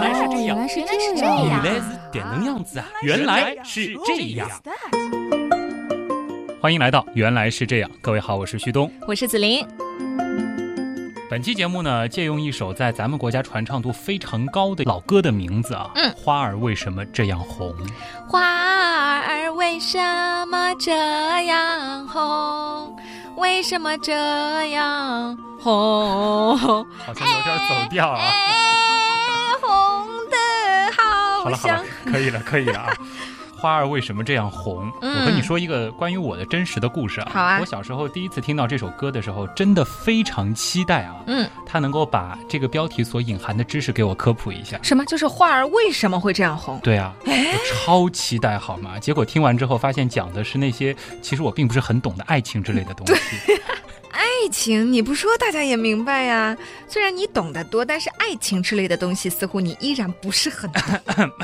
原来是这样，原来是原来是这样，原来是点能样子啊！原来是这样。欢迎来到《原来是这样》，各位好，我是旭东。我是子琳。本期节目呢，借用一首在咱们国家传唱度非常高的老歌的名字啊，嗯花儿为什么这样红？花儿为什么这样红？为什么这样红？好像有点走调啊。好好了好了。，可以了可以了啊。花儿为什么这样红？嗯我和你说一个关于我的真实的故事啊。好啊我小时候第一次听到这首歌的时候，真的非常期待啊。嗯，它能够把这个标题所隐含的知识给我科普一下。什么？就是花儿为什么会这样红？对啊，我超期待好吗？结果听完之后发现讲的是那些其实我并不是很懂的爱情之类的东西。爱情，你不说大家也明白呀。虽然你懂得多，但是爱情之类的东西，似乎你依然不是很懂。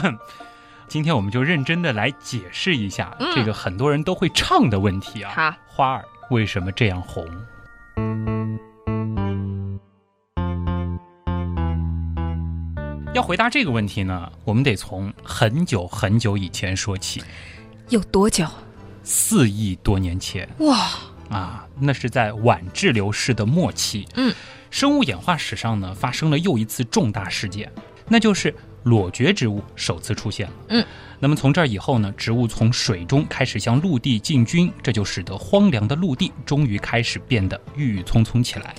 今天我们就认真的来解释一下嗯这个很多人都会唱的问题啊。好，花儿为什么这样红？要回答这个问题呢，我们得从很久很久以前说起，有多久？四亿多年前哇，啊，那是在晚滞留世的末期。嗯，生物演化史上呢，发生了又一次重大事件，那就是裸蕨植物首次出现了。嗯，那么从这儿以后呢，植物从水中开始向陆地进军，这就使得荒凉的陆地终于开始变得郁郁葱葱起来。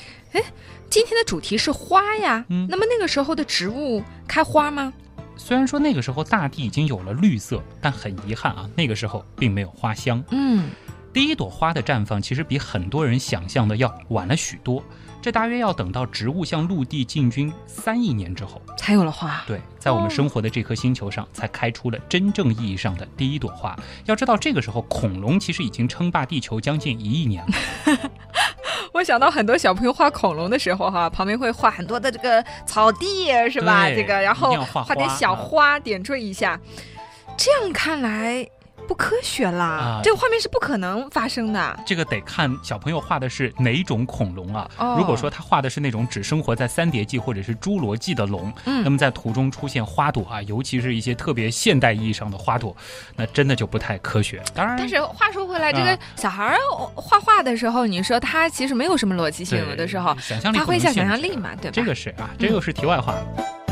今天的主题是花呀。嗯那么那个时候的植物开花吗？虽然说那个时候大地已经有了绿色，但很遗憾啊，那个时候并没有花香。嗯，第一朵花的绽放其实比很多人想象的要晚了许多，这大约要等到植物向陆地进军三亿年之后，才有了花。对，在我们生活的这颗星球上才开出了真正意义上的第一朵花。要知道，这个时候恐龙其实已经称霸地球将近一亿年了。我想到很多小朋友画恐龙的时候哈，旁边会画很多的这个草地，是吧？这个，然后画点小花点缀一下。这样看来不科学啦，啊这个画面是不可能发生的。这个得看小朋友画的是哪种恐龙啊。哦如果说他画的是那种只生活在三叠纪或者是侏罗纪的龙，嗯那么在图中出现花朵啊，尤其是一些特别现代意义上的花朵，那真的就不太科学。当然，但是话说回来，这啊个小孩儿画画的时候，你说他其实没有什么逻辑性，有的时候想象力发挥一下想象力嘛，对吧？这个是啊，这又是题外话了。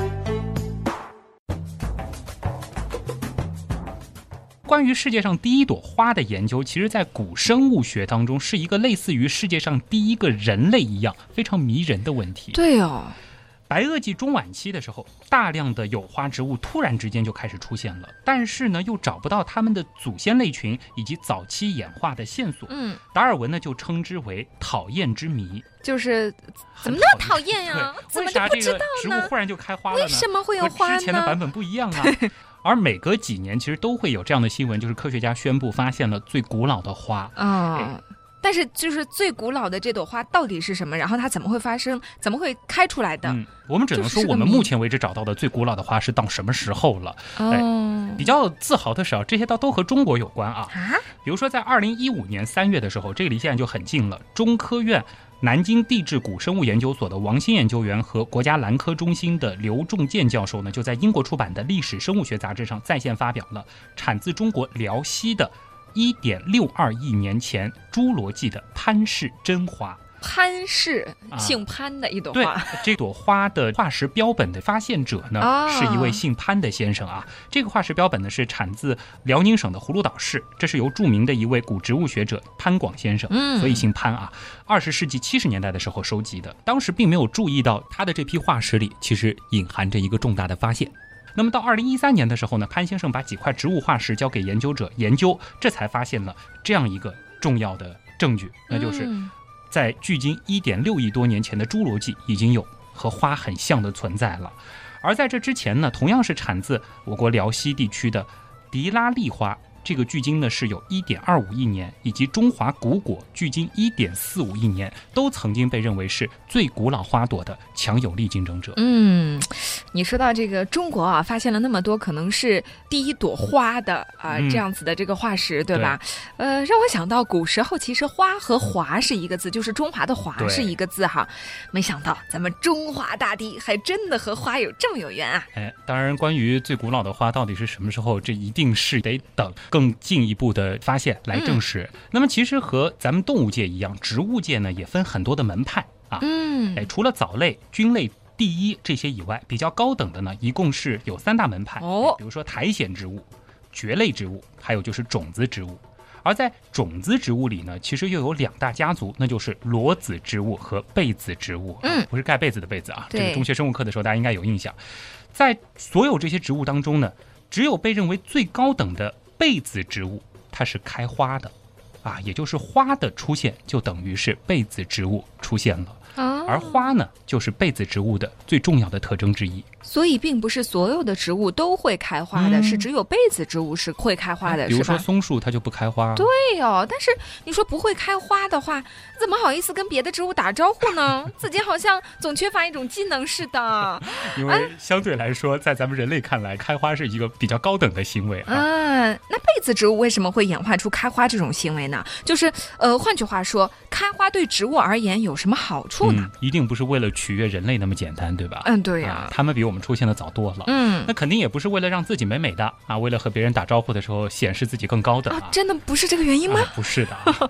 关于世界上第一朵花的研究，其实在古生物学当中是一个类似于世界上第一个人类一样非常迷人的问题。对哦，白垩纪中晚期的时候，大量的有花植物突然之间就开始出现了，但是呢，又找不到它们的祖先类群以及早期演化的线索。嗯，达尔文呢就称之为讨厌之谜。就是怎么那么讨厌呀？对，怎么为啥这个就不知道呢？植物忽然就开花了呢？为什么会有和花之前的版？本不一样啊。而每隔几年，其实都会有这样的新闻，就是科学家宣布发现了最古老的花。啊、但是就是最古老的这朵花到底是什么？然后它怎么会发生？怎么会开出来的？嗯，我们只能说我们目前为止找到的最古老的花是到什么时候了。哦，比较自豪的是啊，这些倒都和中国有关啊。啊，比如说在二零一五年三月的时候，这个离现在就很近了。中科院南京地质古生物研究所的王鑫研究员和国家兰科中心的刘仲健教授呢，就在英国出版的《历史生物学杂志》上在线发表了产自中国辽西的1.62亿年前侏罗纪的潘氏真花。潘氏啊姓潘的一朵对花，，这朵花的化石标本的发现者呢，啊是一位姓潘的先生啊。这个化石标本呢是产自辽宁省的葫芦岛市，这是由著名的一位古植物学者潘广先生，嗯所以姓潘啊。二十世纪七十年代的时候收集的，当时并没有注意到他的这批化石里其实隐含着一个重大的发现。那么到二零一三年的时候呢，潘先生把几块植物化石交给研究者研究，这才发现了这样一个重要的证据，那就是嗯在距今一点六亿多年前的侏罗纪，已经有和花很像的存在了。而在这之前呢，同样是产自我国辽西地区的迪拉利花，这个距今呢是有一点二五亿年，以及中华古果距今一点四五亿年，都曾经被认为是最古老花朵的强有力竞争者。嗯，你说到这个中国啊，发现了那么多可能是第一朵花的啊、嗯这样子的这个化石，对吧？呃，让我想到古时候其实“花”和“华”是一个字，就是中华的“华”是一个字哈。没想到咱们中华大地还真的和花有这么有缘啊！哎，当然，关于最古老的花到底是什么时候，这一定是得等更进一步的发现来证实。那么，其实和咱们动物界一样，植物界呢也分很多的门派啊。嗯哎，除了藻类、菌类、第一这些以外，比较高等的呢，一共是有三大门派。哦哎比如说苔藓植物、蕨类植物，还有就是种子植物。而在种子植物里呢，其实又有两大家族，那就是裸子植物和被子植物。嗯不是盖被子的被子啊。这对个中学生物课的时候大家应该有印象。在所有这些植物当中呢，只有被认为最高等的被子植物，它是开花的，啊，也就是花的出现就等于是被子植物出现了。啊，而花呢，就是被子植物的最重要的特征之一。所以并不是所有的植物都会开花的，嗯是只有被子植物是会开花的，比如说？松树，它就不开花。对哦，但是你说不会开花的话，怎么好意思跟别的植物打招呼呢？自己好像总缺乏一种技能似的。因为相对来说，在咱们人类看来，开花是一个比较高等的行为啊。嗯，那被子植物为什么会演化出开花这种行为呢？就是呃，换句话说，开花对植物而言有什么好处呢？嗯，一定不是为了取悦人类那么简单，对吧？嗯，对呀、啊，他们比我们出现的早多了。嗯那肯定也不是为了让自己美美的啊，为了和别人打招呼的时候显示自己更高的啊啊，，真的不是这个原因吗？啊不是的啊。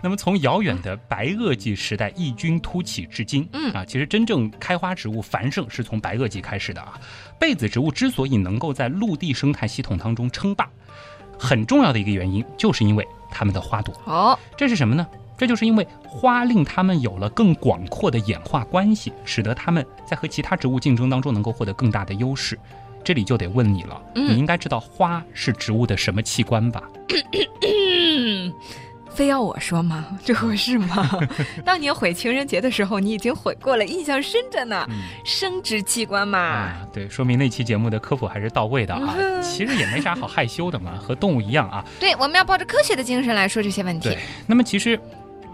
那么从遥远的白垩纪时代异军突起至今，嗯啊，其实真正开花植物繁盛是从白垩纪开始的啊。被子植物之所以能够在陆地生态系统当中称霸，很重要的一个原因，就是因为它们的花朵。哦，这是什么呢？这就是因为花令它们有了更广阔的演化关系，使得它们在和其他植物竞争当中能够获得更大的优势。这里就得问你了，嗯你应该知道花是植物的什么器官吧？嗯，非要我说吗？这合适吗？当年毁情人节的时候，你已经毁过了，印象深着呢。嗯生殖器官嘛，啊，对，说明那期节目的科普还是到位的啊。嗯 其实也没啥好害羞的嘛，和动物一样啊。对，我们要抱着科学的精神来说这些问题对。，那么其实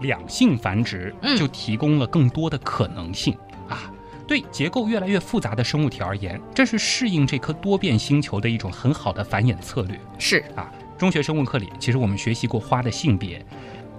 两性繁殖嗯就提供了更多的可能性、啊。对结构越来越复杂的生物体而言，这是适应这颗多变星球的一种很好的繁衍策略。是，啊，中学生物课里，其实我们学习过花的性别，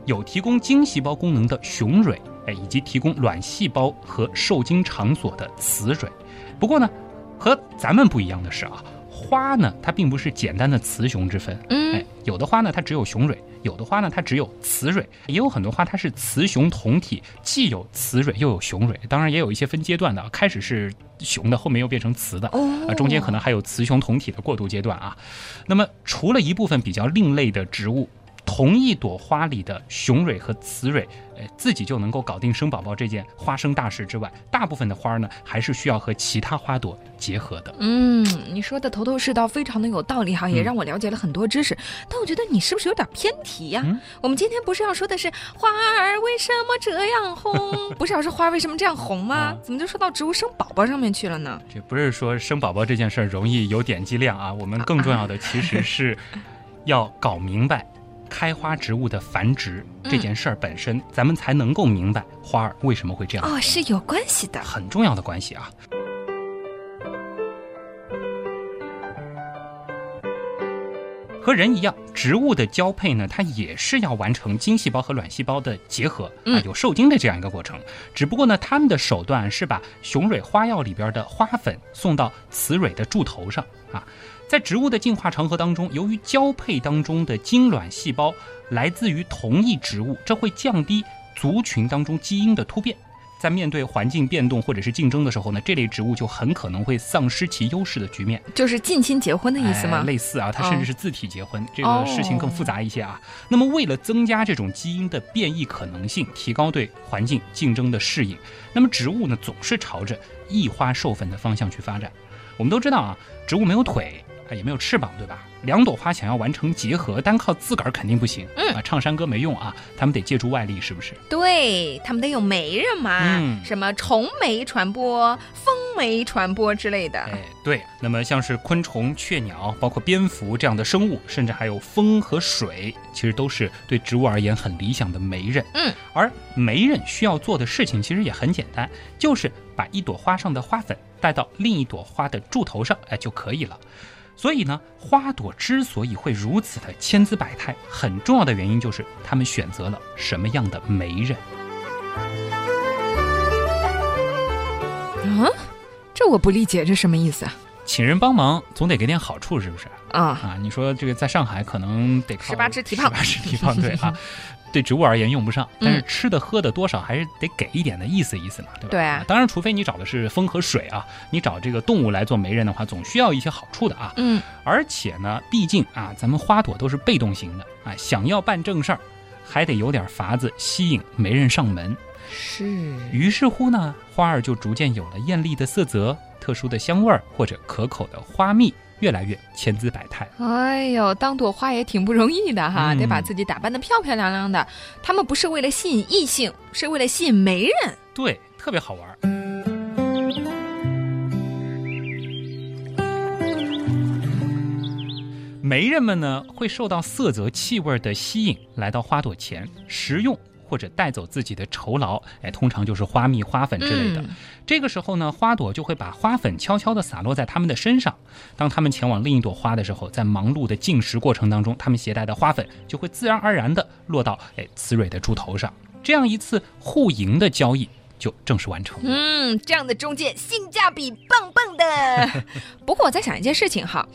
有提供精细胞功能的雄蕊，哎，以及提供卵细胞和受精场所的雌蕊。不过呢，和咱们不一样的是啊，花呢它并不是简单的雌雄之分，哎嗯，，有的花呢它只有雄蕊，有的花呢它只有雌蕊，也有很多花它是雌雄同体，既有雌蕊又有雄蕊，当然也有一些分阶段的，开始是雄的，后面又变成雌的。哦啊，中间可能还有雌雄同体的过渡阶段啊。那么，除了一部分比较另类的植物，同一朵花里的雄蕊和雌蕊，呃，自己就能够搞定生宝宝这件花生大事之外，大部分的花儿呢，还是需要和其他花朵结合的。嗯，你说的头头是道，非常的有道理哈，也嗯让我了解了很多知识。但我觉得你是不是有点偏题呀、嗯我们今天不是要说的是花儿为什么这样红，不是要说花儿为什么这样红吗？啊怎么就说到植物生宝宝上面去了呢？这不是说生宝宝这件事儿容易有点击量啊，我们更重要的其实是 要搞明白。开花植物的繁殖这件事儿本身，咱们才能够明白花儿为什么会这样哦，是有关系的。很重要的关系啊。和人一样，植物的交配呢，它也是要完成精细胞和卵细胞的结合啊嗯，有受精的这样一个过程。只不过呢，他们的手段是把雄蕊花药里边的花粉送到雌蕊的柱头上啊。在植物的进化长河当中，由于交配当中的精卵细胞来自于同一植物，这会降低族群当中基因的突变。在面对环境变动或者是竞争的时候呢，这类植物就很可能会丧失其优势的局面。就是近亲结婚的意思吗？哎类似啊，它甚至是自体结婚，这哦个事情更复杂一些啊。那么为了增加这种基因的变异可能性，提高对环境竞争的适应，那么植物呢总是朝着异花授粉的方向去发展。我们都知道啊，植物没有腿。啊，也没有翅膀，对吧？两朵花想要完成结合，单靠自个儿肯定不行。嗯啊，唱山歌没用啊，他们得借助外力，是不是？对他们得有媒人嘛，嗯什么虫媒传播、风媒传播之类的。哎，对。那么像是昆虫、雀鸟，包括蝙蝠这样的生物，甚至还有风和水，其实都是对植物而言很理想的媒人。嗯，而媒人需要做的事情其实也很简单，就是把一朵花上的花粉带到另一朵花的柱头上，哎就可以了。所以呢，花朵之所以会如此的千姿百态，很重要的原因就是他们选择了什么样的媒人。啊，这我不理解，这什么意思啊？请人帮忙总得给点好处，是不是？啊，啊，你说这个在上海可能得靠十八只蹄膀十八只蹄膀，对啊，对植物而言用不上，但是吃的喝的多少还是得给一点的意思意思嘛，对吧？对啊当然，除非你找的是风和水啊，你找这个动物来做媒人的话，总需要一些好处的啊。嗯，而且呢，毕竟啊，咱们花朵都是被动型的啊，想要办正事儿，还得有点法子吸引媒人上门。是。于是乎呢，花儿就逐渐有了艳丽的色泽、特殊的香味儿或者可口的花蜜，越来越千姿百态。哎呦，当朵花也挺不容易的哈，嗯得把自己打扮的漂漂亮亮的。他们不是为了吸引异性，是为了吸引媒人。对，特别好玩儿。媒人们呢，会受到色泽、气味的吸引，来到花朵前食用或者带走自己的酬劳，哎，通常就是花蜜、花粉之类的。嗯这个时候呢，花朵就会把花粉悄悄地洒落在它们的身上。当它们前往另一朵花的时候，在忙碌的进食过程当中，它们携带的花粉就会自然而然地落到哎雌蕊的柱头上。这样一次互赢的交易就正式完成。嗯，这样的中介性价比棒棒的。不过我在想一件事情哈，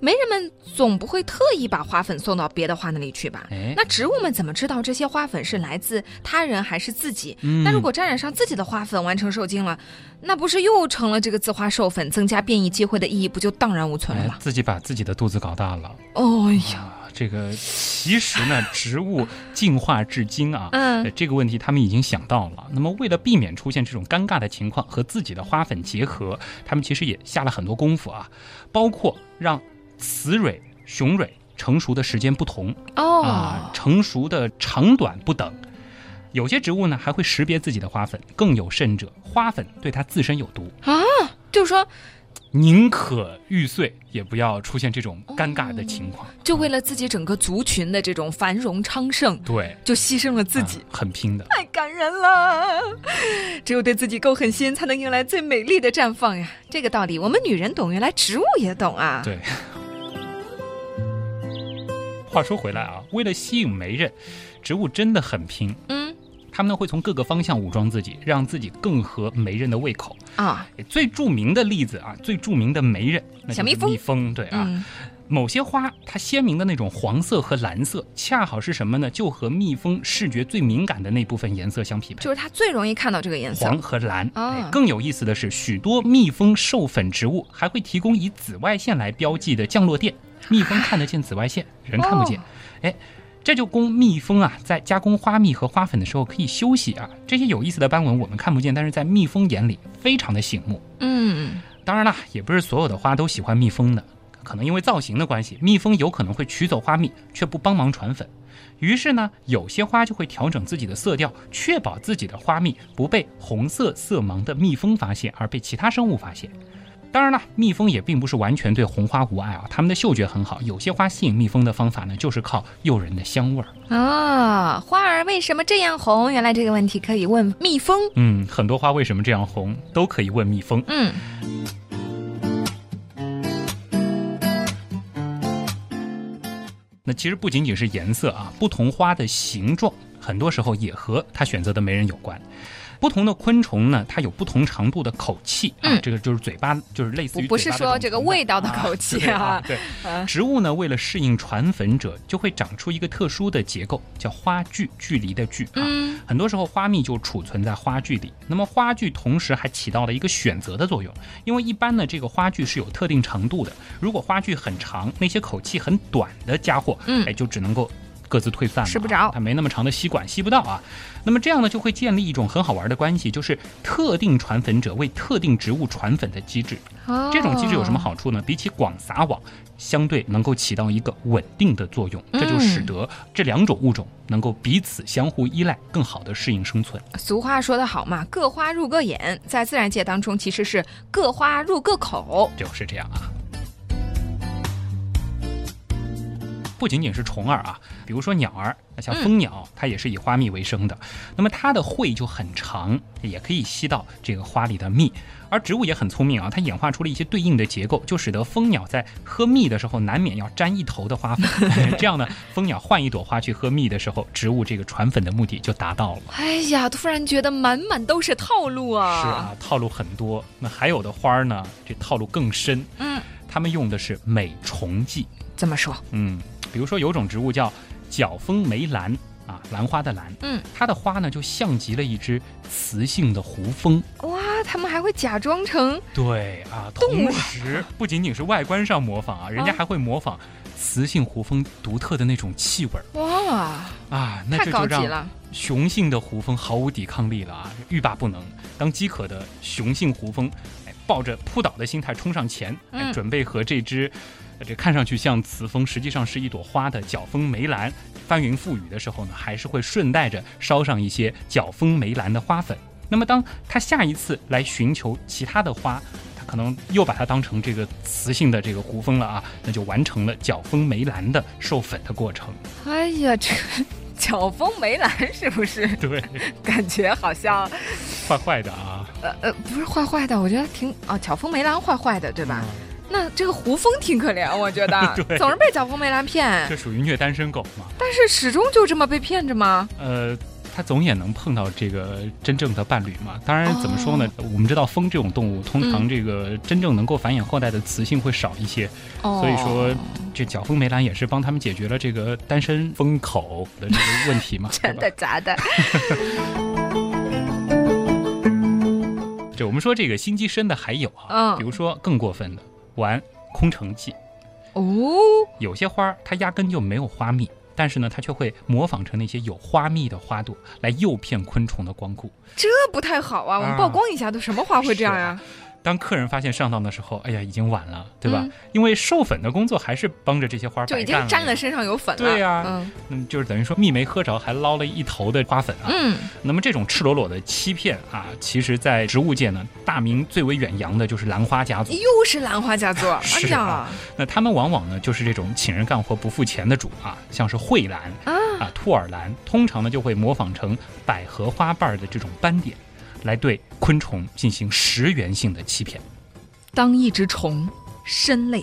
媒人们总不会特意把花粉送到别的花那里去吧？哎，那植物们怎么知道这些花粉是来自他人还是自己？嗯那如果沾染上自己的花粉完成受精了，那不是又成了这个自花授粉、增加变异机会的意义，不就荡然无存了吗？哎自己把自己的肚子搞大了哦呀，啊！这个其实呢，植物进化至今啊，嗯呃这个问题他们已经想到了。那么为了避免出现这种尴尬的情况和自己的花粉结合，他们其实也下了很多功夫啊，包括让雌蕊、雄蕊成熟的时间不同哦，啊，成熟的长短不等。有些植物呢还会识别自己的花粉，更有甚者，花粉对它自身有毒，啊，就是说，宁可玉碎，也不要出现这种尴尬的情况。就为了自己整个族群的这种繁荣昌盛，对，就牺牲了自己。啊很拼的。太感人了！只有对自己够狠心，才能迎来最美丽的绽放呀！这个道理，我们女人懂，原来植物也懂啊！对。话说回来啊，为了吸引媒人，植物真的很拼。嗯它们呢会从各个方向武装自己，让自己更合媒人的胃口。啊，最著名的例子啊，最著名的媒人，那小蜜蜂蜜蜂对啊，嗯，某些花它鲜明的那种黄色和蓝色，恰好是什么呢？就和蜜蜂视觉最敏感的那部分颜色相匹配。就是它最容易看到这个颜色。黄和蓝。啊哎更有意思的是，许多蜜蜂授粉植物还会提供以紫外线来标记的降落垫，蜜蜂看得见紫外线，人看不见。哦哎，这就供蜜蜂啊在加工花蜜和花粉的时候可以休息啊。这些有意思的斑纹我们看不见，但是在蜜蜂眼里非常的醒目。嗯，当然啦，也不是所有的花都喜欢蜜蜂的，可能因为造型的关系，蜜蜂有可能会取走花蜜，却不帮忙传粉。于是呢，有些花就会调整自己的色调，确保自己的花蜜不被红色色盲的蜜蜂发现，而被其他生物发现。当然了，蜜蜂也并不是完全对红花无爱啊，它们的嗅觉很好。有些花吸引蜜蜂的方法呢，就是靠诱人的香味儿。啊，花儿为什么这样红？原来这个问题可以问蜜蜂。嗯，很多花为什么这样红，都可以问蜜蜂。嗯，那其实不仅仅是颜色啊，不同花的形状，很多时候也和它选择的媒人有关。不同的昆虫呢，它有不同长度的口气啊，嗯这个就是嘴巴，就是类似于不不是说这个味道的口气对啊啊。对，啊。植物呢，为了适应传粉者，就会长出一个特殊的结构，叫花距，距离的距啊。嗯。很多时候花蜜就储存在花距里，那么花距同时还起到了一个选择的作用，因为一般呢这个花距是有特定长度的，如果花距很长，那些口气很短的家伙，嗯。哎就只能够各自退散了，吃不着它没那么长的吸管，吸不到啊。那么这样呢，就会建立一种很好玩的关系，就是特定传粉者为特定植物传粉的机制。哦这种机制有什么好处呢？比起广撒网，相对能够起到一个稳定的作用，这就使得这两种物种能够彼此相互依赖，更好的适应生存。俗话说得好嘛，各花入各眼，在自然界当中其实是各花入各口。就是这样啊。不仅仅是虫儿啊，比如说鸟儿，那像蜂鸟，它也是以花蜜为生的。那么它的喙就很长，也可以吸到这个花里的蜜。而植物也很聪明啊，它演化出了一些对应的结构，就使得蜂鸟在喝蜜的时候难免要沾一头的花粉。这样呢，蜂鸟换一朵花去喝蜜的时候，植物这个传粉的目的就达到了。哎呀，突然觉得满满都是套路啊！是啊，套路很多。那还有的花儿呢，这套路更深。嗯，他们用的是美虫剂。怎么说？嗯，比如说有种植物叫角蜂梅兰啊，兰花的兰，嗯，它的花呢就像极了一只雌性的胡蜂。哇，他们还会假装成对啊，同时不仅仅是外观上模仿啊，人家还会模仿雌性胡蜂独特的那种气味儿哇，啊，那这就让。雄性的胡蜂毫无抵抗力了啊，欲罢不能。当饥渴的雄性胡蜂，哎，抱着扑倒的心态冲上前，哎，嗯准备和这只，呃这看上去像雌蜂，实际上是一朵花的角蜂梅兰翻云覆雨的时候呢，还是会顺带着烧上一些角蜂梅兰的花粉。那么，当它下一次来寻求其他的花，它可能又把它当成这个雌性的这个胡蜂了啊，那就完成了角蜂梅兰的授粉的过程。哎呀，这个角蜂梅兰是不是？对，感觉好像坏坏的啊，呃呃，不是坏坏的，我觉得挺啊，角蜂梅兰坏坏的，对吧？嗯那这个胡蜂挺可怜，我觉得 总是被角蜂梅兰骗这，属于虐单身狗嘛？但是始终就这么被骗着吗？呃，他总也能碰到这个真正的伴侣嘛。当然，怎么说呢？我们知道蜂这种动物，通常嗯这个真正能够繁衍后代的雌性会少一些，哦，所以说这角蜂梅兰也是帮他们解决了这个单身蜂口的这个问题嘛。真的假的？对吧？这我们说这个心机深的还有啊，嗯比如说更过分的玩空城计。哦，有些花儿它压根就没有花蜜，但是呢，它却会模仿成那些有花蜜的花朵，来诱骗昆虫的光顾。这不太好啊！我们啊曝光一下，都什么花会这样呀？当客人发现上当的时候，哎呀，已经晚了，对吧？嗯因为授粉的工作还是帮着这些花儿就已经沾了身上有粉了。对呀嗯嗯，就是等于说蜜没喝着，还捞了一头的花粉啊。嗯，那么这种赤裸裸的欺骗啊，其实在植物界呢，大名最为远扬的就是兰花家族。又是兰花家族。哎是呀啊，那他们往往呢就是这种请人干活不付钱的主啊，像是蕙兰啊，啊、兔耳兰，通常呢就会模仿成百合花瓣的这种斑点，来对昆虫进行食源性的欺骗。当一只虫，身累；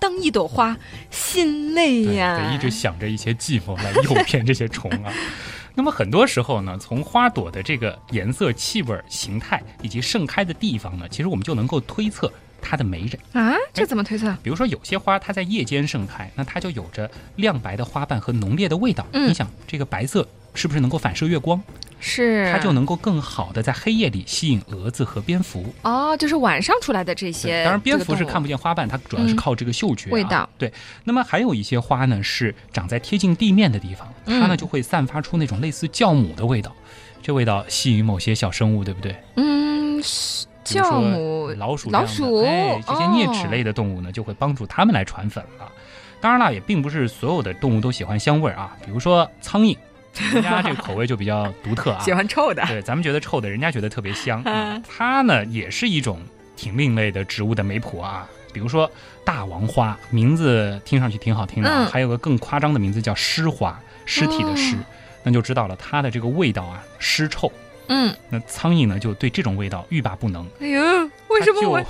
当一朵花，心累对，呀。得一直想着一些计谋来诱骗这些虫啊。那么很多时候呢，从花朵的这个颜色、气味、形态以及盛开的地方呢，其实我们就能够推测它的媒人。啊，这怎么推测？比如说有些花它在夜间盛开，那它就有着亮白的花瓣和浓烈的味道。嗯你想这个白色是不是能够反射月光？是它就能够更好的在黑夜里吸引蛾子和蝙蝠。哦，就是晚上出来的这些。当然，蝙蝠是看不不见花瓣，它主要是嗯靠这个嗅觉、啊味道。对，那么还有一些花呢，是长在贴近地面的地方，它呢嗯就会散发出那种类似酵母的味道，这味道吸引某些小生物，对不对？嗯，是酵母、老鼠老鼠哎，这些啮齿哦类的动物呢，就会帮助它们来传粉了。当然了，也并不是所有的动物都喜欢香味儿啊，比如说苍蝇，人家这个口味就比较独特啊。喜欢臭的。对，咱们觉得臭的，人家觉得特别香。啊嗯它呢也是一种挺另类的植物的媒谱啊。比如说大王花，名字听上去挺好听的啊，嗯还有个更夸张的名字叫尸花，尸体的尸，哦那就知道了它的这个味道啊，尸臭。嗯，那苍蝇呢就对这种味道欲罢不能。哎呦，为什么我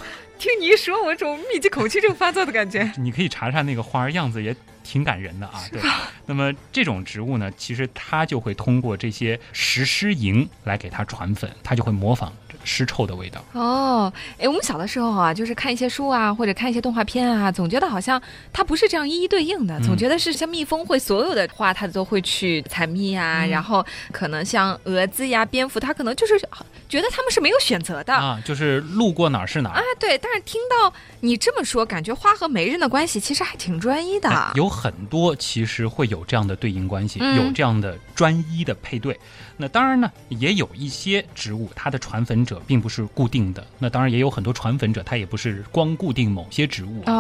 听你一说，我有种密集恐惧症发作的感觉？你可以查查那个花儿样子，也挺感人的啊。对，那么这种植物呢，其实它就会通过这些石狮蝇来给它传粉，它就会模仿这尸臭的味道。哦，哎，我们小的时候啊，就是看一些书啊，或者看一些动画片啊，总觉得好像它不是这样一一对应的，嗯总觉得是像蜜蜂会所有的花它都会去采蜜啊，嗯然后可能像蛾子呀、蝙蝠，它可能就是觉得它们是没有选择的。啊，就是路过哪儿是哪儿。啊，对，但是听到你这么说，感觉花和媒人的关系其实还挺专一的。哎有很多其实会有这样的对应关系，嗯有这样的专一的配对。那当然呢，也有一些植物它的传粉者并不是固定的。那当然也有很多传粉者，它也不是光固定某些植物。哦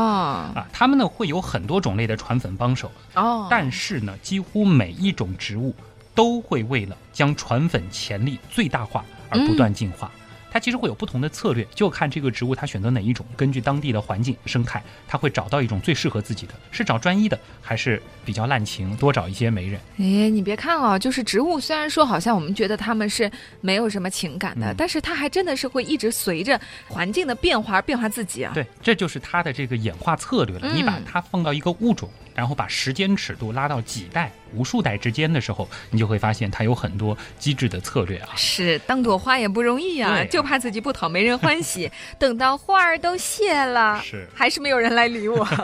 啊，它们呢会有很多种类的传粉帮手，哦，但是呢，几乎每一种植物都会为了将传粉潜力最大化而不断进化。它其实会有不同的策略，就看这个植物它选择哪一种，根据当地的环境生态，它会找到一种最适合自己的，是找专一的，还是比较滥情，多找一些媒人。哎，你别看哦，就是植物，虽然说好像我们觉得它们是没有什么情感的，嗯但是它还真的是会一直随着环境的变化而变化自己啊。对，这就是它的这个演化策略了。嗯你把它放到一个物种，然后把时间尺度拉到几代、无数代之间的时候，你就会发现它有很多机智的策略啊。是当朵花也不容易啊，对就怕自己不讨没人欢喜。等到花儿都谢了，是还是没有人来理我。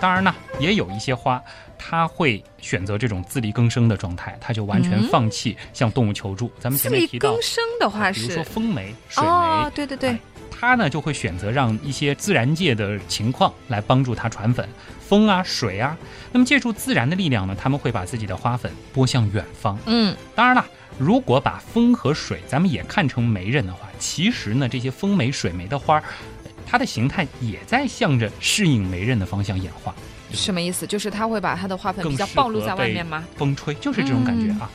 当然呢，也有一些花，它会选择这种自力更生的状态，它就完全嗯放弃向动物求助。咱们自力前面提到更，生的话是比如说风梅、水梅，哦，对对对哎，它呢就会选择让一些自然界的情况来帮助它传粉，风啊、水啊。那么借助自然的力量呢，他们会把自己的花粉拨向远方。嗯，当然了，如果把风和水咱们也看成媒人的话，其实呢，这些风媒、水媒的花它的形态也在向着适应媒人的方向演化。什么意思？就是它会把它的花粉比较暴露在外面吗？风吹，就是这种感觉啊。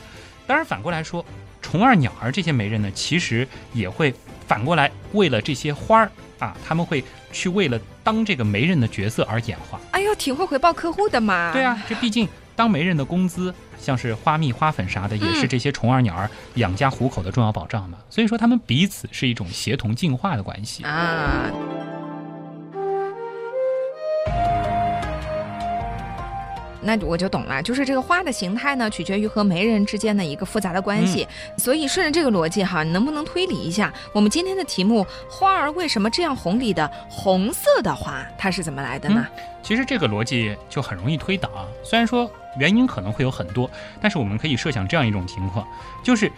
当然，反过来说，虫儿、鸟儿这些媒人呢，其实也会反过来为了这些花儿啊，他们会去为了当这个媒人的角色而演化。哎呦，挺会回报客户的嘛。对啊，这毕竟当媒人的工资，像是花蜜、花粉啥的，也是嗯这些虫儿、鸟儿养家糊口的重要保障嘛。所以说，他们彼此是一种协同进化的关系。啊。那我就懂了，就是这个花的形态呢，取决于和媒人之间的一个复杂的关系。所以顺着这个逻辑哈，你能不能推理一下，我们今天的题目“花儿为什么这样红”里的红色的花，它是怎么来的呢？其实这个逻辑就很容易推导啊。虽然说原因可能会有很多，但是我们可以设想这样一种情况，就是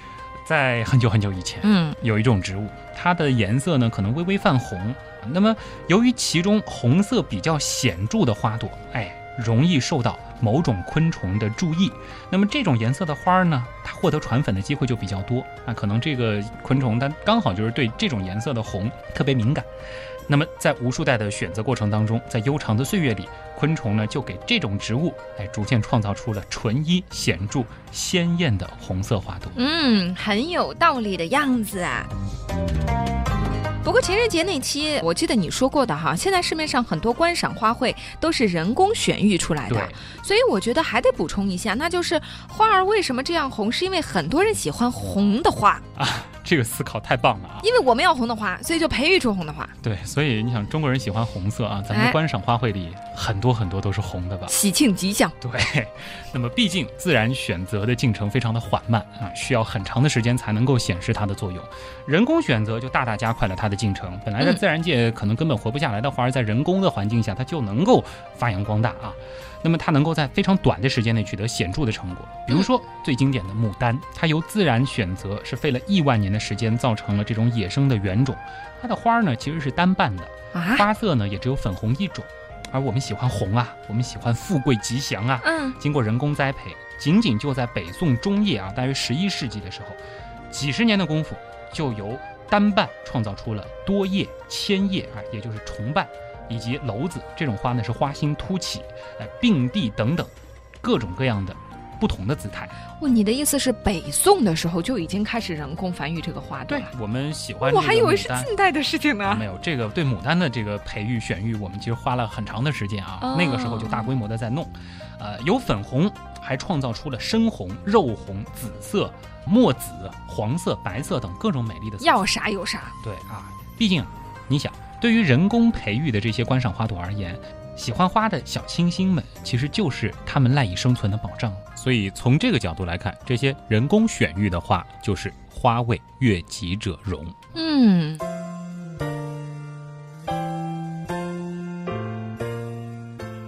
在很久很久以前，嗯有一种植物，它的颜色呢可能微微泛红。那么由于其中红色比较显著的花朵，哎，容易受到某种昆虫的注意。那么这种颜色的花儿呢，它获得传粉的机会就比较多。那可能这个昆虫它刚好就是对这种颜色的红特别敏感。那么在无数代的选择过程当中，在悠长的岁月里，昆虫呢就给这种植物哎逐渐创造出了纯一、显著、鲜艳的红色花朵。嗯，很有道理的样子啊。不过情人节那期，我记得你说过的哈，现在市面上很多观赏花卉都是人工选育出来的，所以我觉得还得补充一下，那就是花儿为什么这样红，是因为很多人喜欢红的花啊，这个思考太棒了啊！因为我们要红的花，所以就培育出红的花，对，所以你想，中国人喜欢红色啊，咱们哎的观赏花卉里很多很多都是红的吧？喜庆吉祥。对，那么毕竟自然选择的进程非常的缓慢啊，需要很长的时间才能够显示它的作用。人工选择就大大加快了它的进程。本来在嗯自然界可能根本活不下来的花儿，在人工的环境下，它就能够发扬光大啊。那么它能够在非常短的时间内取得显著的成果。比如说最经典的牡丹，它由自然选择是费了亿万年的时间造成了这种野生的原种，它的花儿呢其实是单瓣的，啊，花色呢也只有粉红一种。而我们喜欢红啊，我们喜欢富贵吉祥啊，嗯，经过人工栽培，仅仅就在北宋中叶啊，大约十一世纪的时候，几十年的功夫，就由单瓣创造出了多叶、千叶啊，也就是重瓣，以及楼子这种花呢是花心凸起，呃，并蒂等等，各种各样的不同的姿态。哦，你的意思是北宋的时候就已经开始人工繁育这个花朵了？我们喜欢我还以为是。近代的事情呢。啊没有这个对牡丹的这个培育选育，我们其实花了很长的时间啊。哦那个时候就大规模的在弄，呃，有粉红，还创造出了深红、肉红、紫色、墨紫、黄色、白色等各种美丽的色彩。要啥有啥。对啊，毕竟啊，你想，对于人工培育的这些观赏花朵而言，喜欢花的小清新们，其实就是它们赖以生存的保障。所以从这个角度来看，这些人工选育的花，就是花为悦己者容。嗯。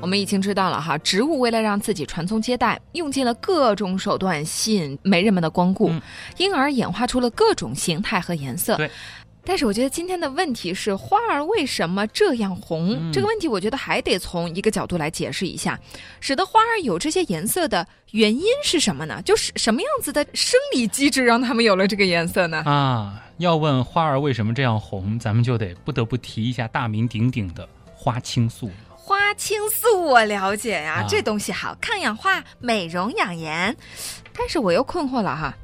我们已经知道了哈，植物为了让自己传宗接代，用尽了各种手段吸引媒人们的光顾，嗯因而演化出了各种形态和颜色。对但是我觉得今天的问题是花儿为什么这样红？嗯这个问题我觉得还得从一个角度来解释一下，使得花儿有这些颜色的原因是什么呢？就是什么样子的生理机制让它们有了这个颜色呢？啊，要问花儿为什么这样红，咱们就得不得不提一下大名鼎鼎的花青素了。花青素我了解呀、啊这东西好，抗氧化、美容养颜。但是我又困惑了哈，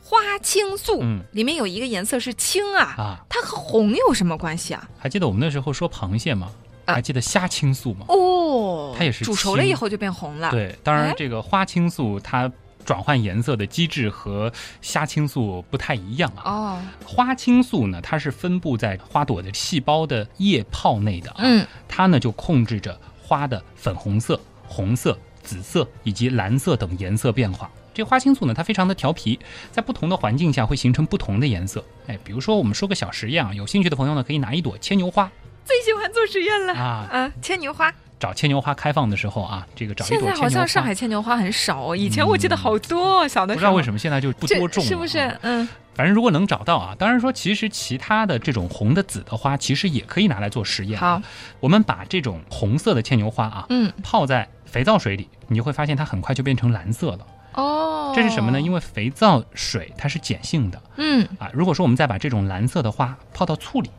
花青素、嗯里面有一个颜色是青啊，啊，它和红有什么关系啊？还记得我们那时候说螃蟹吗？啊还记得虾青素吗？哦，它也是煮熟了以后就变红了。对，当然哎这个花青素它转换颜色的机制和虾青素不太一样啊。哦，花青素呢，它是分布在花朵的细胞的叶泡内的啊，嗯，它呢就控制着花的粉红色、红色、紫色以及蓝色等颜色变化。这花青素呢，它非常的调皮，在不同的环境下会形成不同的颜色。哎，比如说我们说个小实验啊，有兴趣的朋友呢，可以拿一朵牵牛花最喜欢做实验了。啊，啊，牵牛花，找牵牛花开放的时候啊，这个找一现在好朵牵牛花。像上海牵牛花很少哦，以前我记得好多，小的时候不知道为什么现在就不多种了、是不是啊？？嗯，反正如果能找到啊，当然说其实其他的这种红的、紫的花，其实也可以拿来做实验、啊。好，我们把这种红色的牵牛花啊，嗯，泡在肥皂水里，你就会发现它很快就变成蓝色了。哦，这是什么呢？因为肥皂水它是碱性的嗯，啊。如果说我们再把这种蓝色的花泡到醋里，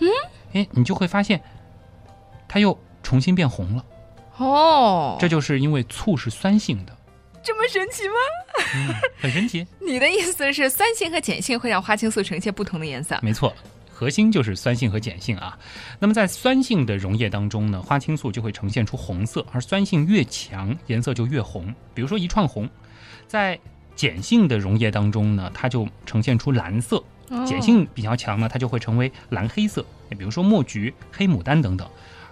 嗯，哎，你就会发现它又重新变红了。哦，这就是因为醋是酸性的，这么神奇吗？嗯，很神奇。你的意思是酸性和碱性会让花青素呈现不同的颜色？没错，核心就是酸性和碱性啊。那么在酸性的溶液当中呢，花青素就会呈现出红色，而酸性越强，颜色就越红。比如说一串红，在碱性的溶液当中呢，它就呈现出蓝色；哦碱性比较强呢，它就会成为蓝黑色。比如说墨菊、黑牡丹等等。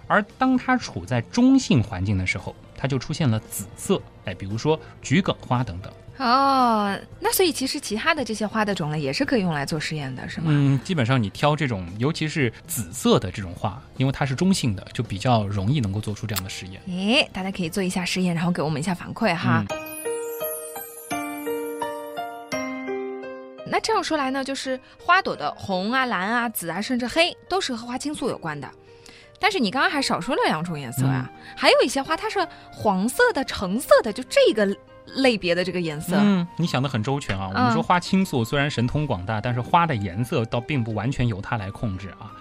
而当它处在中性环境的时候，它就出现了紫色。哎，比如说桔梗花等等。哦，那所以其实其他的这些花的种类也是可以用来做实验的，是吗？嗯，基本上你挑这种，尤其是紫色的这种花，因为它是中性的，就比较容易能够做出这样的实验。诶，大家可以做一下实验，然后给我们一下反馈哈。那这样说来呢，就是花朵的红啊、蓝啊、紫啊，甚至黑，都是和花青素有关的。但是你刚刚还少说了两种颜色啊，还有一些花它是黄色的、橙色的，就这个类别的这个颜色。嗯，你想的很周全啊。我们说花青素虽然神通广大，但是花的颜色倒并不完全由它来控制啊。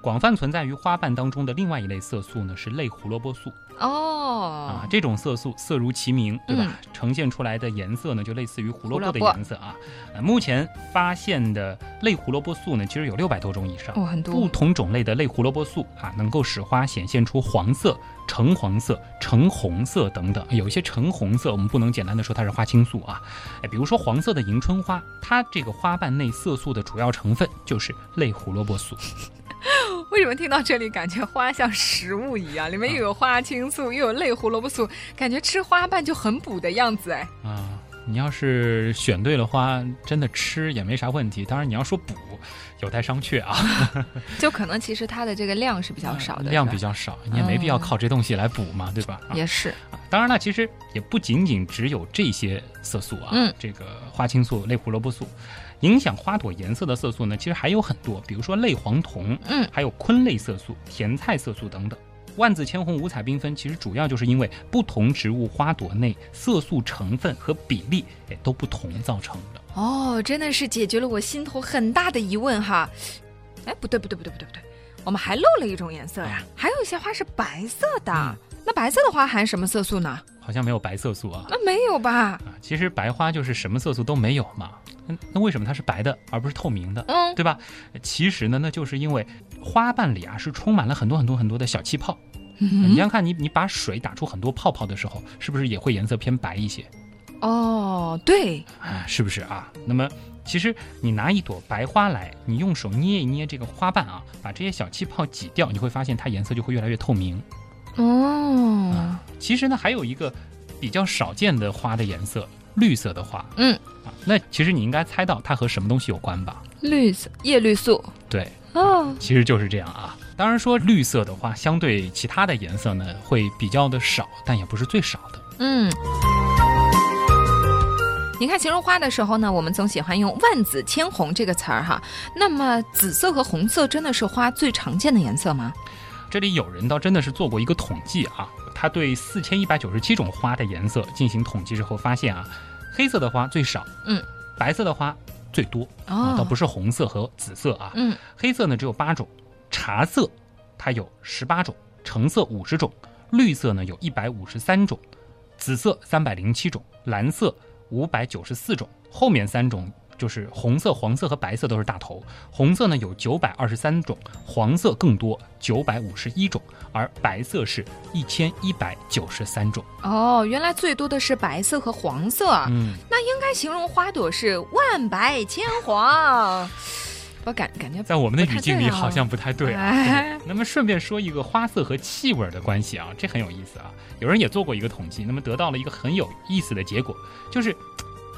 广泛存在于花瓣当中的另外一类色素呢，是类胡萝卜素哦啊。这种色素色如其名，对吧？嗯呈现出来的颜色呢，就类似于胡萝卜的颜色啊。呃，目前发现的类胡萝卜素呢，其实有六百多种以上。哦，很不。同种类的类胡萝卜素啊，能够使花显现出黄色、橙黄色、橙红色等等。有一些橙红色，我们不能简单的说它是花青素啊。哎，比如说黄色的迎春花，它这个花瓣内色素的主要成分就是类胡萝卜素。为什么听到这里感觉花像食物一样？里面又有花青素，又有类胡萝卜素，感觉吃花瓣就很补的样子哎。啊，你要是选对了花，真的吃也没啥问题。当然，你要说补，有待商榷啊，就可能其实它的这个量是比较少的，量比较少，你也没必要靠这东西来补嘛，对吧？啊也是。当然了，其实也不仅仅只有这些色素啊，嗯这个花青素、类胡萝卜素，影响花朵颜色的色素呢，其实还有很多，比如说类黄酮，嗯，还有昆类色素、甜菜色素等等。万紫千红、五彩缤纷，其实主要就是因为不同植物花朵内色素成分和比例也都不同造成的。哦，真的是解决了我心头很大的疑问哈。哎，不对不对不对不对不对，我们还漏了一种颜色呀，还有一些花是白色的。嗯那白色的花含什么色素呢？好像没有白色素啊那没有吧？啊！其实白花就是什么色素都没有嘛。那那为什么它是白的而不是透明的？嗯，对吧？其实呢，那就是因为花瓣里啊是充满了很多很多很多的小气泡。你嗯你想看，你你把水打出很多泡泡的时候，是不是也会颜色偏白一些？哦，对，啊，是不是啊？那么其实你拿一朵白花来，你用手捏一捏这个花瓣啊，把这些小气泡挤掉，你会发现它颜色就会越来越透明。哦啊，其实呢，还有一个比较少见的花的颜色，绿色的花。嗯啊，那其实你应该猜到它和什么东西有关吧？绿色叶绿素。对，哦，其实就是这样啊。当然说绿色的花相对其他的颜色呢会比较的少，但也不是最少的。嗯。你看形容花的时候呢，我们总喜欢用“万紫千红”这个词儿哈。那么紫色和红色真的是花最常见的颜色吗？这里有人倒真的是做过一个统计啊，他对四千一百九十七种花的颜色进行统计之后发现啊，黑色的花最少，嗯，白色的花最多啊，倒不是红色和紫色啊，嗯，黑色呢只有八种，茶色它有十八种，橙色五十种，绿色呢有一百五十三种，紫色三百零七种，蓝色五百九十四种，后面三种。就是红色、黄色和白色都是大头。红色呢有九百二十三种，黄色更多，九百五十一种，而白色是一千一百九十三种。哦，原来最多的是白色和黄色。嗯，那应该形容花朵是万白千黄。我感感觉在我们的语境里好像不太对啊。那么顺便说一个花色和气味的关系啊，这很有意思啊。有人也做过一个统计，那么得到了一个很有意思的结果，就是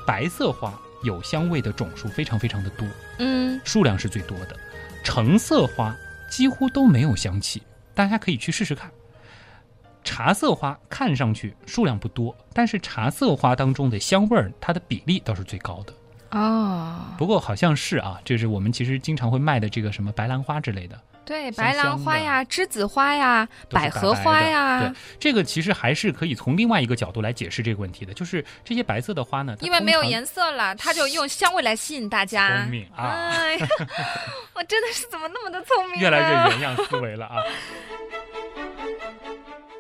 白色花。有香味的种数非常非常的多，嗯，数量是最多的。橙色花几乎都没有香气，大家可以去试试看。茶色花看上去数量不多，但是茶色花当中的香味儿，它的比例倒是最高的。哦，不过好像是啊，就是我们其实经常会卖的这个什么白兰花之类的。对，白兰花呀，栀子花呀，百合花呀，对，这个其实还是可以从另外一个角度来解释这个问题的，就是这些白色的花呢，因为没有颜色了，它就用香味来吸引大家。聪明啊！哎呀，我真的是怎么那么的聪明？越来越原样思维了啊！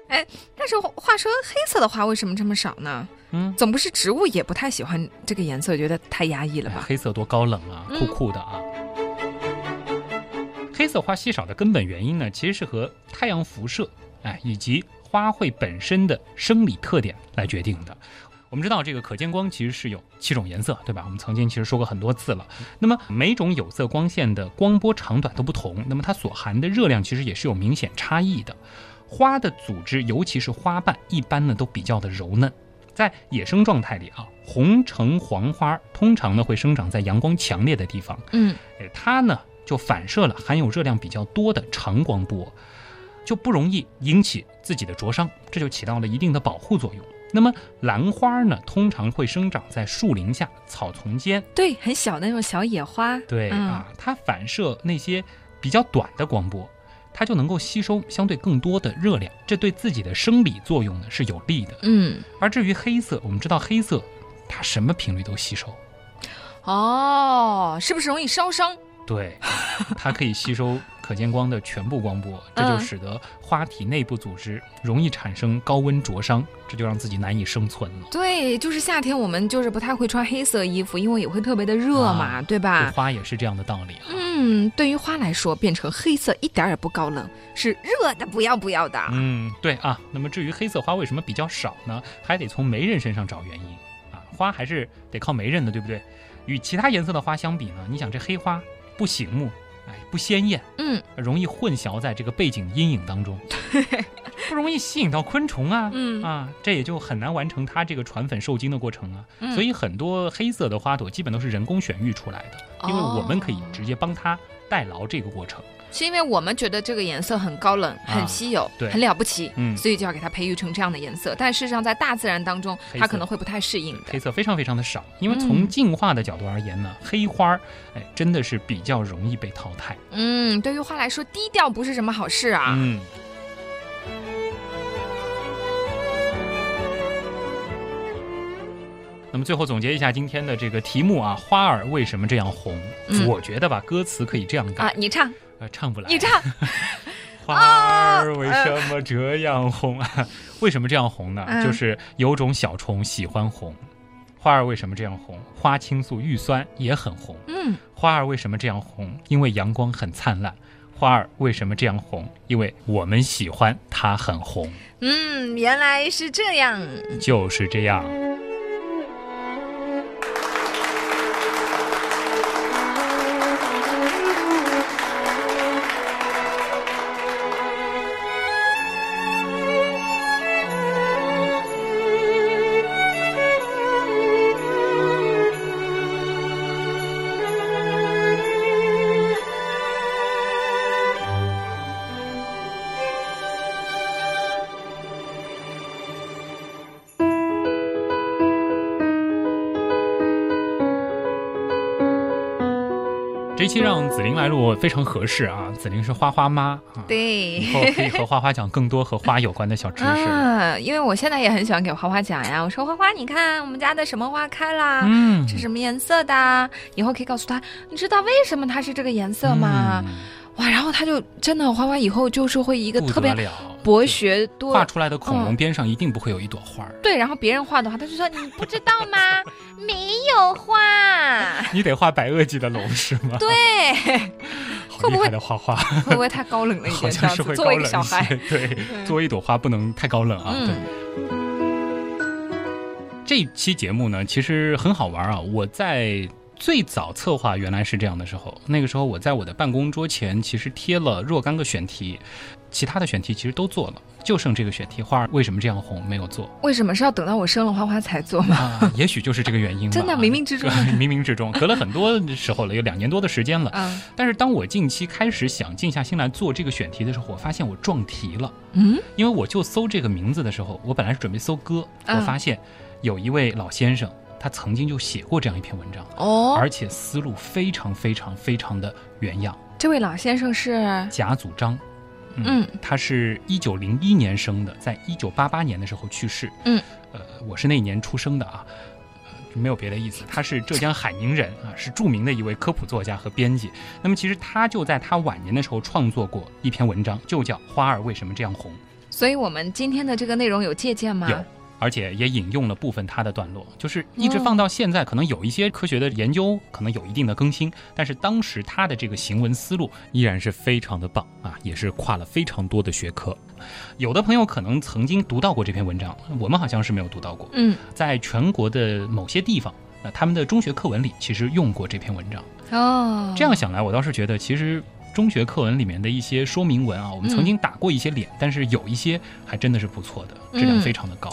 哎，但是话说，黑色的花为什么这么少呢？嗯，总不是植物也不太喜欢这个颜色，觉得太压抑了吧？黑色多高冷啊，酷酷的啊！黑色花稀少的根本原因呢，其实是和太阳辐射，哎，以及花卉本身的生理特点来决定的。我们知道，这个可见光其实是有七种颜色，对吧？我们曾经其实说过很多次了。那么每种有色光线的光波长短都不同，那么它所含的热量其实也是有明显差异的。花的组织，尤其是花瓣，一般呢都比较的柔嫩。在野生状态里啊，红橙黄花通常呢会生长在阳光强烈的地方。嗯，哎，它呢。就反射了含有热量比较多的长光波，就不容易引起自己的灼伤，这就起到了一定的保护作用。那么兰花呢，通常会生长在树林下、草丛间，对，很小的那种小野花。对啊，它反射那些比较短的光波，它就能够吸收相对更多的热量，这对自己的生理作用呢是有利的。嗯，而至于黑色，我们知道黑色它什么频率都吸收。哦，是不是容易烧伤？对，它可以吸收可见光的全部光波，这就使得花体内部组织容易产生高温灼伤，这就让自己难以生存了。对，就是夏天我们就是不太会穿黑色衣服，因为也会特别的热嘛，对吧？花也是这样的道理。嗯，对于花来说，变成黑色一点也不高冷，是热的不要不要的。嗯，对啊。那么至于黑色花为什么比较少呢？还得从媒人身上找原因啊。花还是得靠媒人的，对不对？与其他颜色的花相比呢，你想这黑花。不醒目，哎，不鲜艳，嗯，容易混淆在这个背景阴影当中，不容易吸引到昆虫啊，嗯。啊，这也就很难完成它这个传粉受精的过程啊。所以很多黑色的花朵基本都是人工选育出来的，因为我们可以直接帮它代劳这个过程。是因为我们觉得这个颜色很高冷、很稀有、很了不起，嗯，所以就要给它培育成这样的颜色。但事实上，在大自然当中，它可能会不太适应。黑色非常非常的少，因为从进化的角度而言呢，黑花儿，哎，真的是比较容易被淘汰。嗯，对于花来说，低调不是什么好事啊。嗯。那么最后总结一下今天的这个题目啊，花儿为什么这样红？我觉得吧，歌词可以这样改啊，你唱，呃，唱不来，你唱。花儿为什么这样红啊？为什么这样红呢？就是有种小虫喜欢红。花儿为什么这样红？花青素玉酸也很红。嗯。花儿为什么这样红？因为阳光很灿烂。花儿为什么这样红？因为我们喜欢它很红。嗯，原来是这样。就是这样。这期让紫菱来录非常合适啊！紫菱是花花妈啊，对，以后可以和花花讲更多和花有关的小知识。啊，因为我现在也很喜欢给花花讲呀。我说花花，你看我们家的什么花开啦？嗯，是什么颜色的？以后可以告诉他，你知道为什么它是这个颜色吗？嗯哇，然后他就真的花花以后就是会一个特别博学多画出来的恐龙嗯边上一定不会有一朵花儿，对，然后别人画的话，他就说你不知道吗？没有画。你得画白垩纪的龙是吗？对，好会不会的画画，会不会太高冷了一好点？好，像是会高冷。对，作为一朵花不能太高冷啊。对。嗯，这期节目呢，其实很好玩啊。我在最早策划原来是这样的时候，那个时候我在我的办公桌前其实贴了若干个选题，其他的选题其实都做了，就剩这个选题花儿为什么这样红没有做为什么是要等到我生了花花才做吗？啊？也许就是这个原因吧。真的冥冥之中 冥冥之中，隔了很多时候了，有两年多的时间了。嗯但是当我近期开始想静下心来做这个选题的时候，我发现我撞题了。嗯，因为我就搜这个名字的时候，我本来是准备搜歌，我嗯发现有一位老先生，他曾经就写过这样一篇文章，哦，而且思路非常非常非常的原样。这位老先生是贾祖章，嗯他是一九零一年生的，在一九八八年的时候去世。嗯，呃，我是那一年出生的啊。呃没有别的意思，他是浙江海宁人啊，是著名的一位科普作家和编辑。那么其实他就在他晚年的时候创作过一篇文章，就叫《花儿为什么这样红》。所以我们今天的这个内容有借鉴吗？有，而且也引用了部分他的段落，就是一直哦放到现在，可能有一些科学的研究可能有一定的更新，但是当时他的这个行文思路依然是非常的棒啊，也是跨了非常多的学科。有的朋友可能曾经读到过这篇文章，我们好像是没有读到过，嗯，在全国的某些地方。那他们的中学课文里其实用过这篇文章，哦，这样想来，我倒是觉得其实中学课文里面的一些说明文啊，我们曾经打过一些脸，但是有一些还真的是不错的，质量嗯非常的高。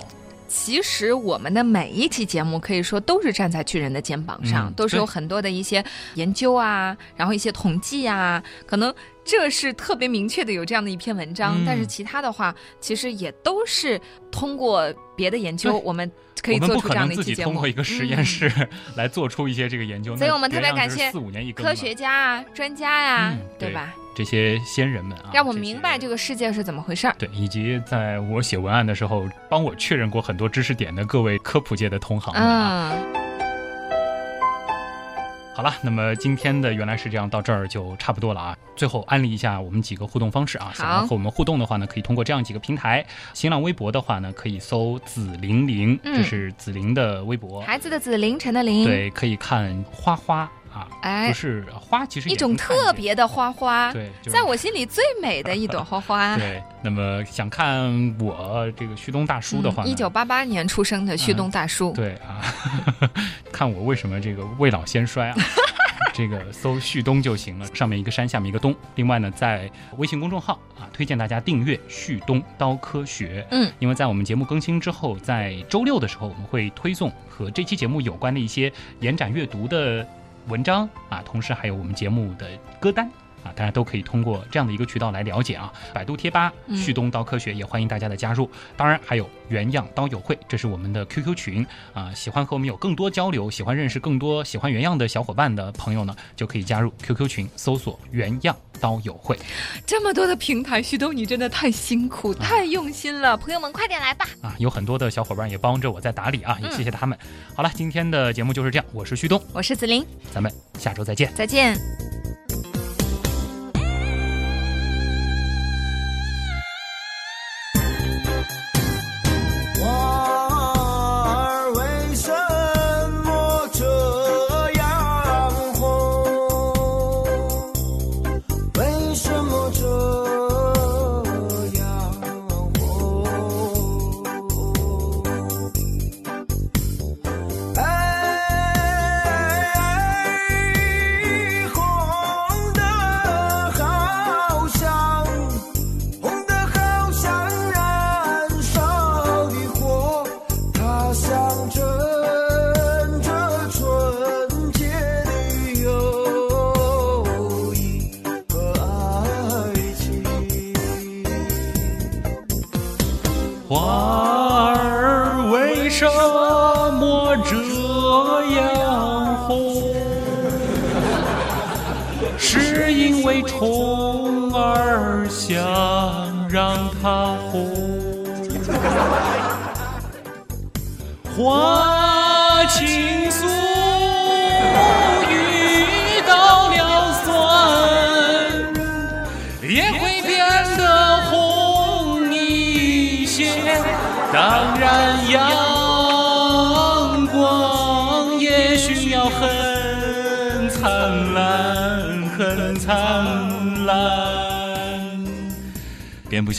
其实我们的每一期节目可以说都是站在巨人的肩膀上，嗯都是有很多的一些研究啊，然后一些统计啊，可能这是特别明确的有这样的一篇文章，嗯。但是其他的话，其实也都是通过别的研究，我们可以做出这样的一期节目。通过一个实验室 来做出一些这个研究，所以我们特别感谢四五年一更嘛。科学家啊，专家呀、嗯对对。吧？这些先人们啊，让我明白这个世界是怎么回事儿。对，以及在我写文案的时候帮我确认过很多知识点的各位科普界的同行们啊。嗯，好了，那么今天的原来是这样，到这儿就差不多了啊。最后安利一下我们几个互动方式啊，想要和我们互动的话呢，可以通过这样几个平台。新浪微博的话呢，可以搜紫玲玲，嗯这是紫玲的微博。孩子的紫，凌晨的凌，，对，可以看花花啊，哎不是花，其实一种特别的花花，对，就是在我心里最美的一朵花花。对，那么想看我这个旭东大叔的话一九八八年出生的旭东大叔，对啊，看我为什么这个未老先衰啊。这个搜旭东就行了，上面一个山，下面一个东。另外呢，在微信公众号啊，推荐大家订阅旭东刀科学。嗯，因为在我们节目更新之后，在周六的时候，我们会推送和这期节目有关的一些延展阅读的文章啊，同时还有我们节目的歌单。啊，大家都可以通过这样的一个渠道来了解啊。百度贴吧嗯旭东刀科学也欢迎大家的加入。当然还有原样刀友会，这是我们的 QQ 群啊。喜欢和我们有更多交流，喜欢认识更多喜欢原样的小伙伴的朋友呢，就可以加入 QQ 群，搜索原样刀友会 这么多的平台，旭东你真的太辛苦、太用心了，朋友们快点来吧！啊。有很多的小伙伴也帮着我在打理啊，也谢谢他们。好了，今天的节目就是这样，我是旭东，我是子琳，咱们下周再见。再见。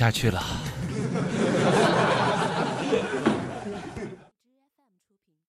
下去了。